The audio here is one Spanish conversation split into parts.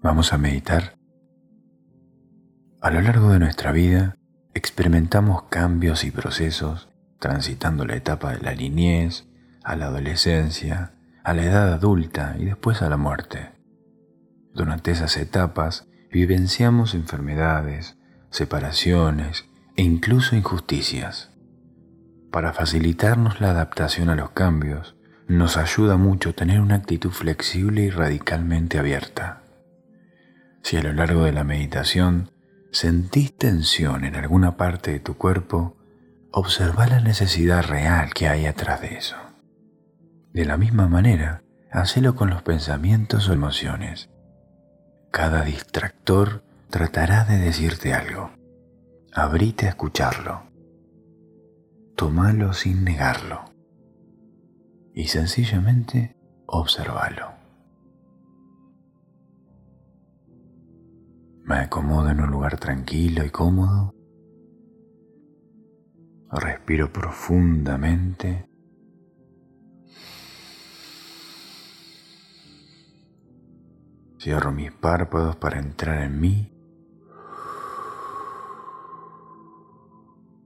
Vamos a meditar. A lo largo de nuestra vida experimentamos cambios y procesos transitando la etapa de la niñez, a la adolescencia, a la edad adulta y después a la muerte. Durante esas etapas vivenciamos enfermedades, separaciones e incluso injusticias. Para facilitarnos la adaptación a los cambios, nos ayuda mucho tener una actitud flexible y radicalmente abierta. Si a lo largo de la meditación sentís tensión en alguna parte de tu cuerpo, observa la necesidad real que hay atrás de eso. De la misma manera, hacelo con los pensamientos o emociones. Cada distractor tratará de decirte algo. Abrite a escucharlo. Tómalo sin negarlo. Y sencillamente observalo. Me acomodo en un lugar tranquilo y cómodo. Respiro profundamente. Cierro mis párpados para entrar en mí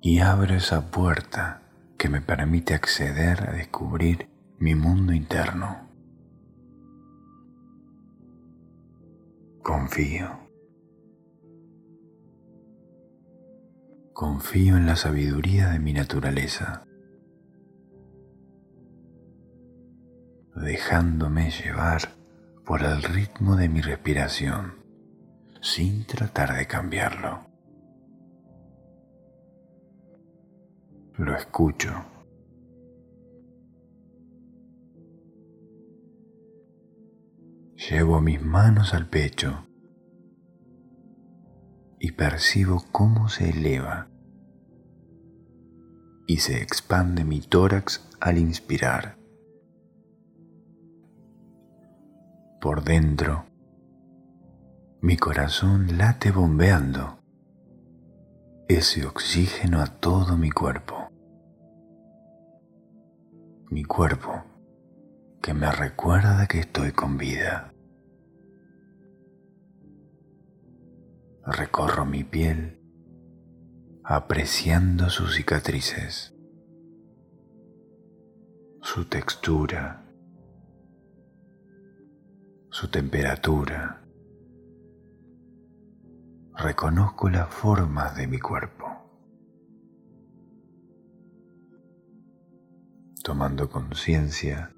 y abro esa puerta que me permite acceder a descubrir mi mundo interno. Confío. Confío en la sabiduría de mi naturaleza, dejándome llevar por el ritmo de mi respiración sin tratar de cambiarlo. Lo escucho. Llevo mis manos al pecho y percibo cómo se eleva y se expande mi tórax al inspirar. Por dentro, mi corazón late bombeando ese oxígeno a todo mi cuerpo. Mi cuerpo que me recuerda que estoy con vida. Recorro mi piel apreciando sus cicatrices, su textura, su temperatura. Reconozco las formas de mi cuerpo. Tomando conciencia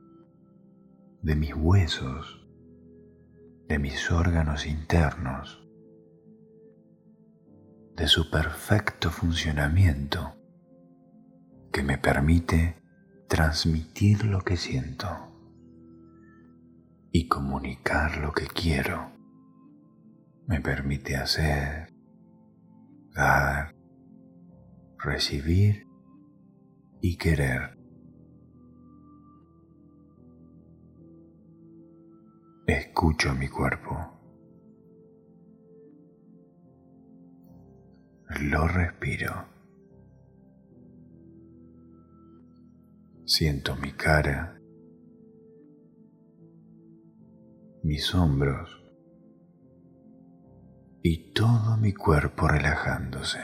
de mis huesos, de mis órganos internos, de su perfecto funcionamiento que me permite transmitir lo que siento y comunicar lo que quiero. Me permite hacer, dar, recibir y querer. Escucho mi cuerpo. Lo respiro. Siento mi cara mis hombros y todo mi cuerpo relajándose,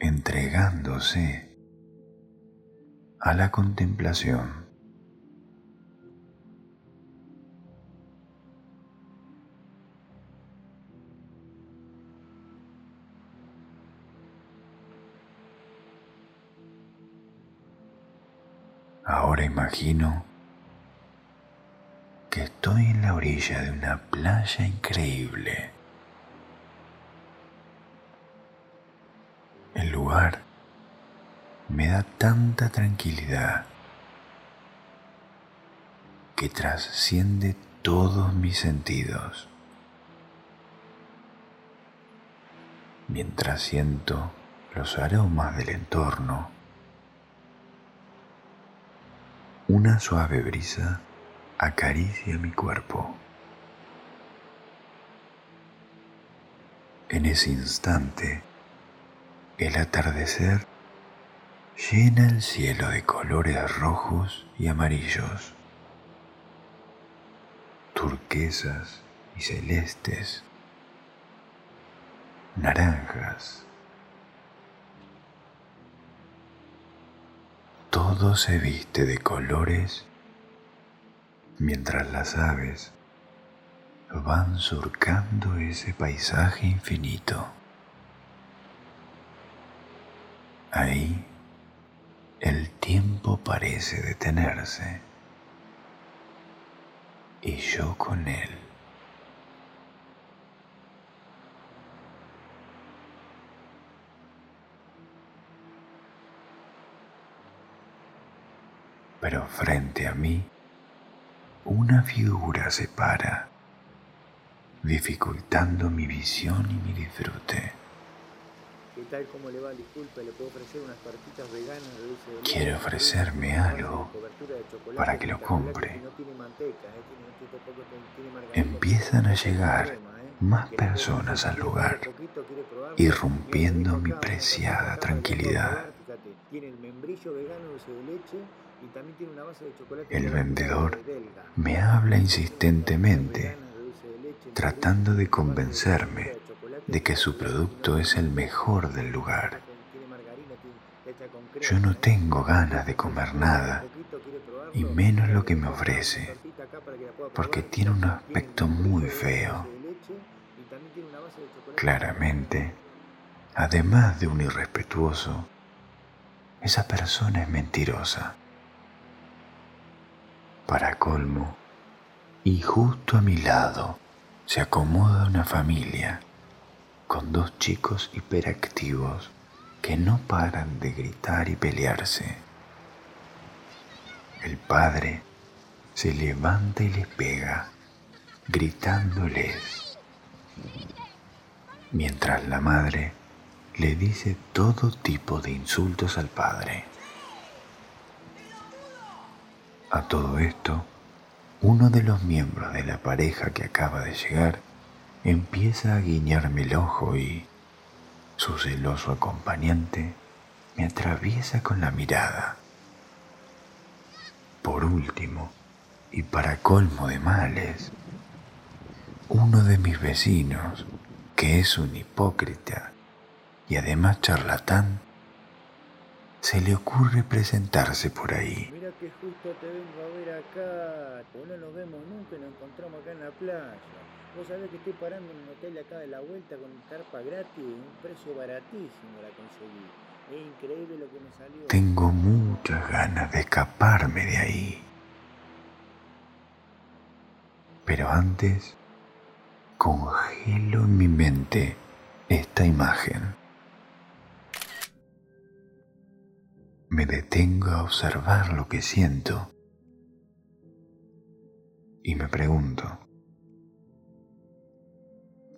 entregándose a la contemplación. Imagino que estoy en la orilla de una playa increíble. El lugar me da tanta tranquilidad que trasciende todos mis sentidos. Mientras siento los aromas del entorno, una suave brisa acaricia mi cuerpo. En ese instante, el atardecer llena el cielo de colores rojos y amarillos. turquesas y celestes, naranjas. Todo se viste de colores mientras las aves van surcando ese paisaje infinito. Ahí el tiempo parece detenerse y yo con él. Pero frente a mí, una figura se para, dificultando mi visión y mi disfrute. Quiere ofrecerme algo para que lo compre. Empiezan a llegar ¿eh? más personas al lugar, irrumpiendo mi preciada tranquilidad. El vendedor me habla insistentemente, tratando de convencerme de que su producto es el mejor del lugar. Yo no tengo ganas de comer nada, y menos lo que me ofrece, porque tiene un aspecto muy feo. Claramente, además de un irrespetuoso, esa persona es mentirosa. Para colmo, y justo a mi lado se acomoda una familia con dos chicos hiperactivos que no paran de gritar y pelearse. El padre se levanta y les pega, gritándoles, mientras la madre le dice todo tipo de insultos al padre. A todo esto, uno de los miembros de la pareja que acaba de llegar empieza a guiñarme el ojo y su celoso acompañante me atraviesa con la mirada. Por último, y para colmo de males, uno de mis vecinos, que es un hipócrita y además charlatán, se le ocurre presentarse por ahí. Mira que justo te vengo a ver acá, pues no nos vemos nunca y nos encontramos acá en la playa. Vos sabés que estoy parando en un hotel acá de la vuelta con carpa gratis, un precio baratísimo la conseguí. Es increíble lo que me salió. Tengo muchas ganas de escaparme de ahí. Pero antes, congelo en mi mente esta imagen. Me detengo a observar lo que siento y me pregunto,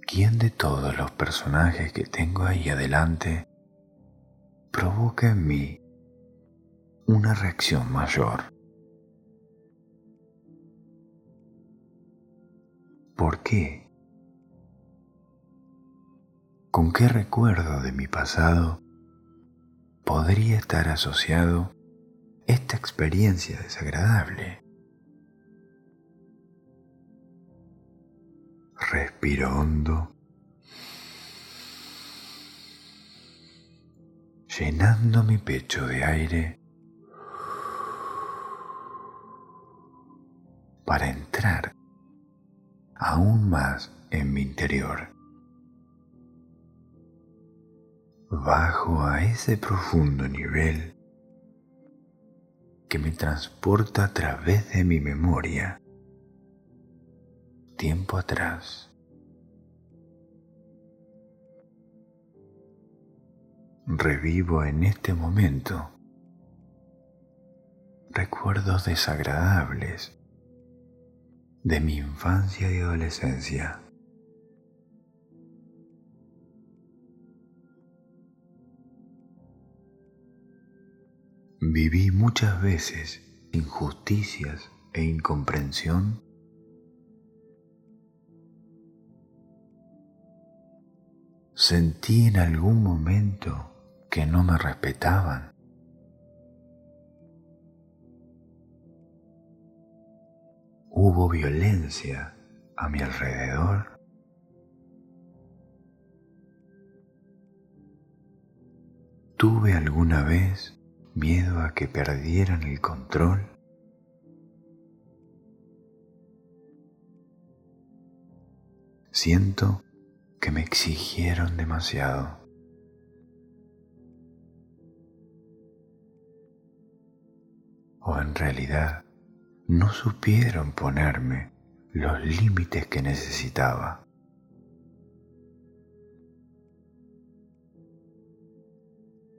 ¿quién de todos los personajes que tengo ahí adelante provoca en mí una reacción mayor? ¿Por qué? ¿Con qué recuerdo de mi pasado podría estar asociado esta experiencia desagradable? Respiro hondo, llenando mi pecho de aire para entrar aún más en mi interior. Bajo a ese profundo nivel que me transporta a través de mi memoria tiempo atrás. Revivo en este momento recuerdos desagradables de mi infancia y adolescencia. Viví muchas veces injusticias e incomprensión Sentí en algún momento que no me respetaban. hubo violencia a mi alrededor, ¿Tuve alguna vez miedo a que perdieran el control? Siento que me exigieron demasiado. O en realidad no supieron ponerme los límites que necesitaba.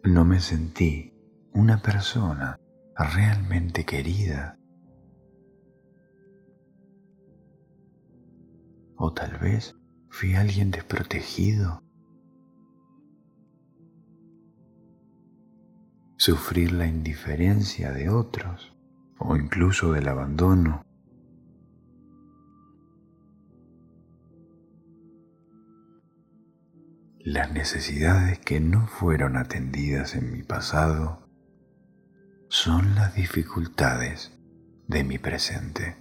No me sentí una persona realmente querida. O tal vez fui alguien desprotegido. Sufrir la indiferencia de otros o incluso del abandono. Las necesidades que no fueron atendidas en mi pasado son las dificultades de mi presente.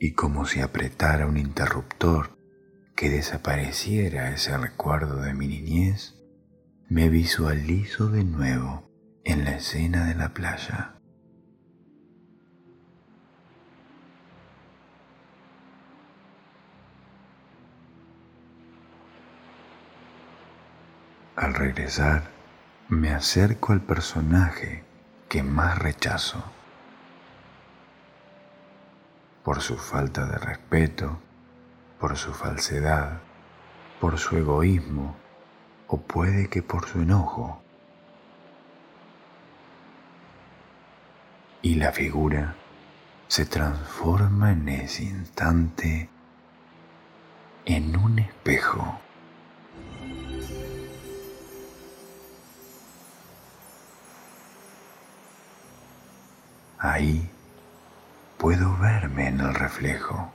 Y como si apretara un interruptor que desapareciera ese recuerdo de mi niñez, me visualizo de nuevo en la escena de la playa. Al regresar, me acerco al personaje que más rechazo por su falta de respeto, por su falsedad, por su egoísmo o puede que por su enojo. Y la figura se transforma en ese instante en un espejo. Ahí puedo verme en el reflejo.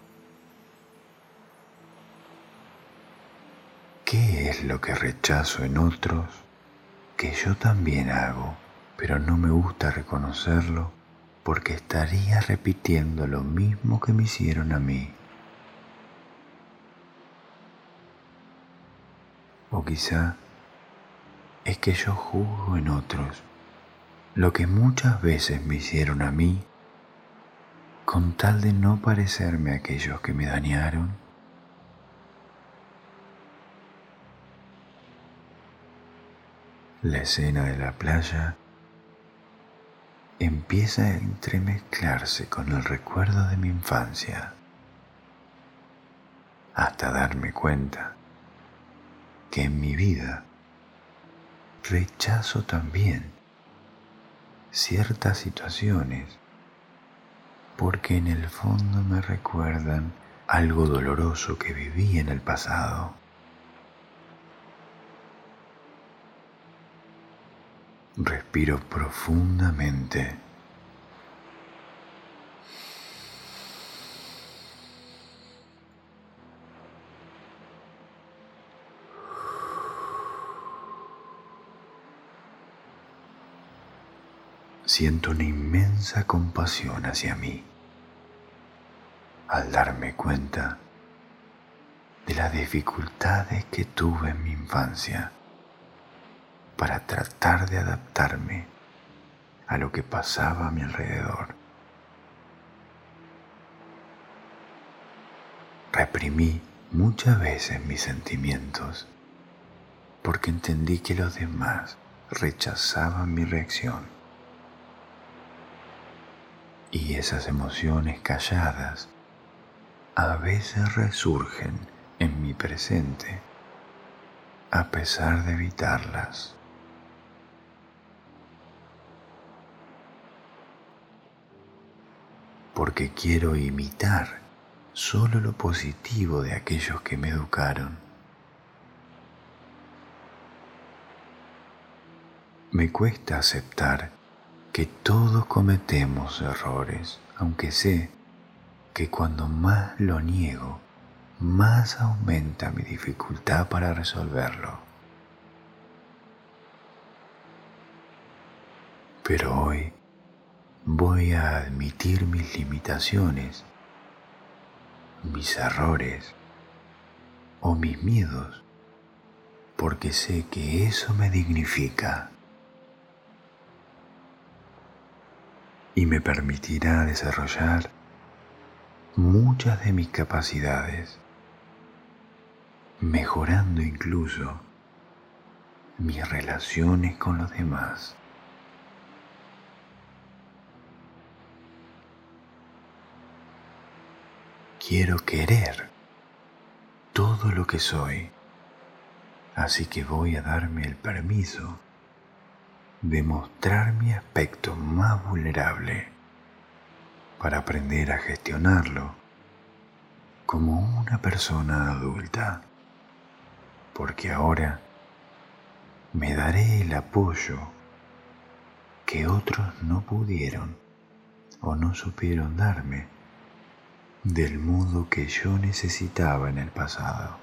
¿Qué es lo que rechazo en otros que yo también hago, pero no me gusta reconocerlo porque estaría repitiendo lo mismo que me hicieron a mí? O quizá es que yo juzgo en otros lo que muchas veces me hicieron a mí con tal de no parecerme a aquellos que me dañaron. La escena de la playa empieza a entremezclarse con el recuerdo de mi infancia hasta darme cuenta que en mi vida rechazo también ciertas situaciones porque en el fondo me recuerdan algo doloroso que viví en el pasado. Respiro profundamente. Siento una inmensa compasión hacia mí al darme cuenta de las dificultades que tuve en mi infancia para tratar de adaptarme a lo que pasaba a mi alrededor. Reprimí muchas veces mis sentimientos porque entendí que los demás rechazaban mi reacción y esas emociones calladas a veces resurgen en mi presente a pesar de evitarlas. Porque quiero imitar solo lo positivo de aquellos que me educaron. Me cuesta aceptar que todos cometemos errores, aunque sé que cuando más lo niego, más aumenta mi dificultad para resolverlo. Pero hoy voy a admitir mis limitaciones, mis errores o mis miedos, porque sé que eso me dignifica y me permitirá desarrollar muchas de mis capacidades, mejorando incluso mis relaciones con los demás. Quiero querer todo lo que soy, así que voy a darme el permiso de mostrar mi aspecto más vulnerable para aprender a gestionarlo como una persona adulta, porque ahora me daré el apoyo que otros no pudieron o no supieron darme del modo que yo necesitaba en el pasado.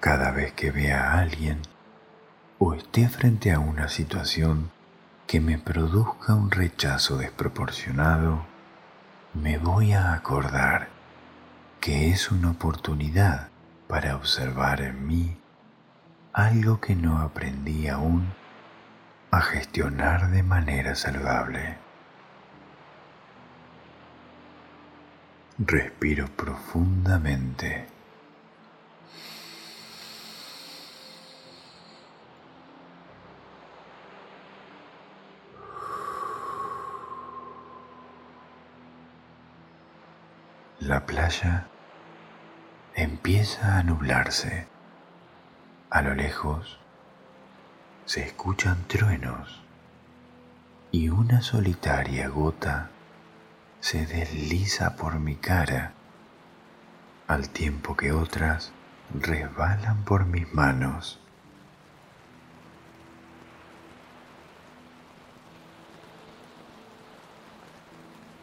Cada vez que vea a alguien o esté frente a una situación que me produzca un rechazo desproporcionado, me voy a acordar que es una oportunidad para observar en mí algo que no aprendí aún a gestionar de manera saludable. Respiro profundamente. La playa empieza a nublarse. A lo lejos se escuchan truenos y una solitaria gota se desliza por mi cara, al tiempo que otras resbalan por mis manos.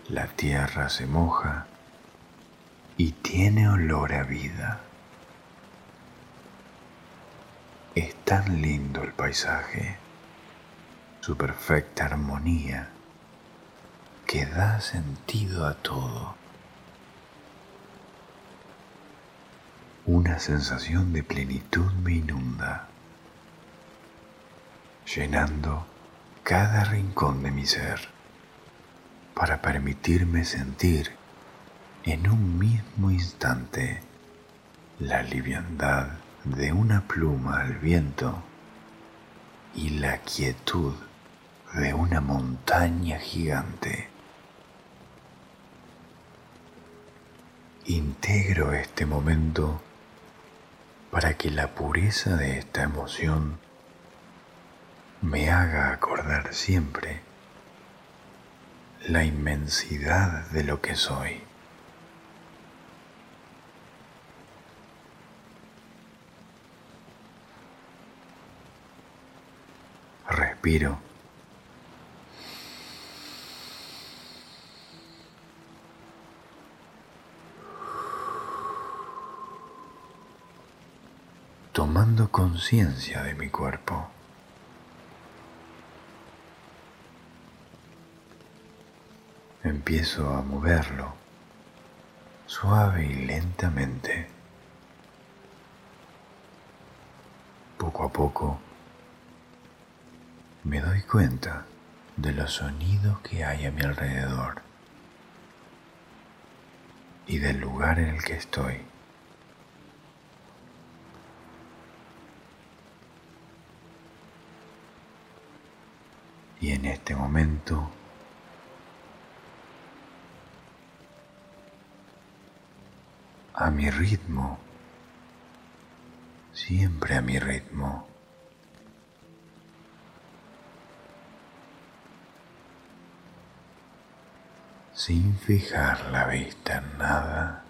La tierra se moja y tiene olor a vida. Es tan lindo el paisaje, su perfecta armonía que da sentido a todo. Una sensación de plenitud me inunda, llenando cada rincón de mi ser para permitirme sentir en un mismo instante la liviandad de una pluma al viento y la quietud de una montaña gigante. Integro este momento para que la pureza de esta emoción me haga acordar siempre la inmensidad de lo que soy. Tomando conciencia de mi cuerpo. Empiezo a moverlo suave y lentamente. Poco a poco me doy cuenta de los sonidos que hay a mi alrededor y del lugar en el que estoy. Y en este momento a mi ritmo, siempre a mi ritmo. Sin fijar la vista en nada.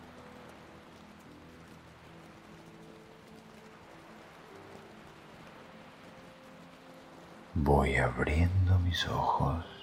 voy abriendo mis ojos.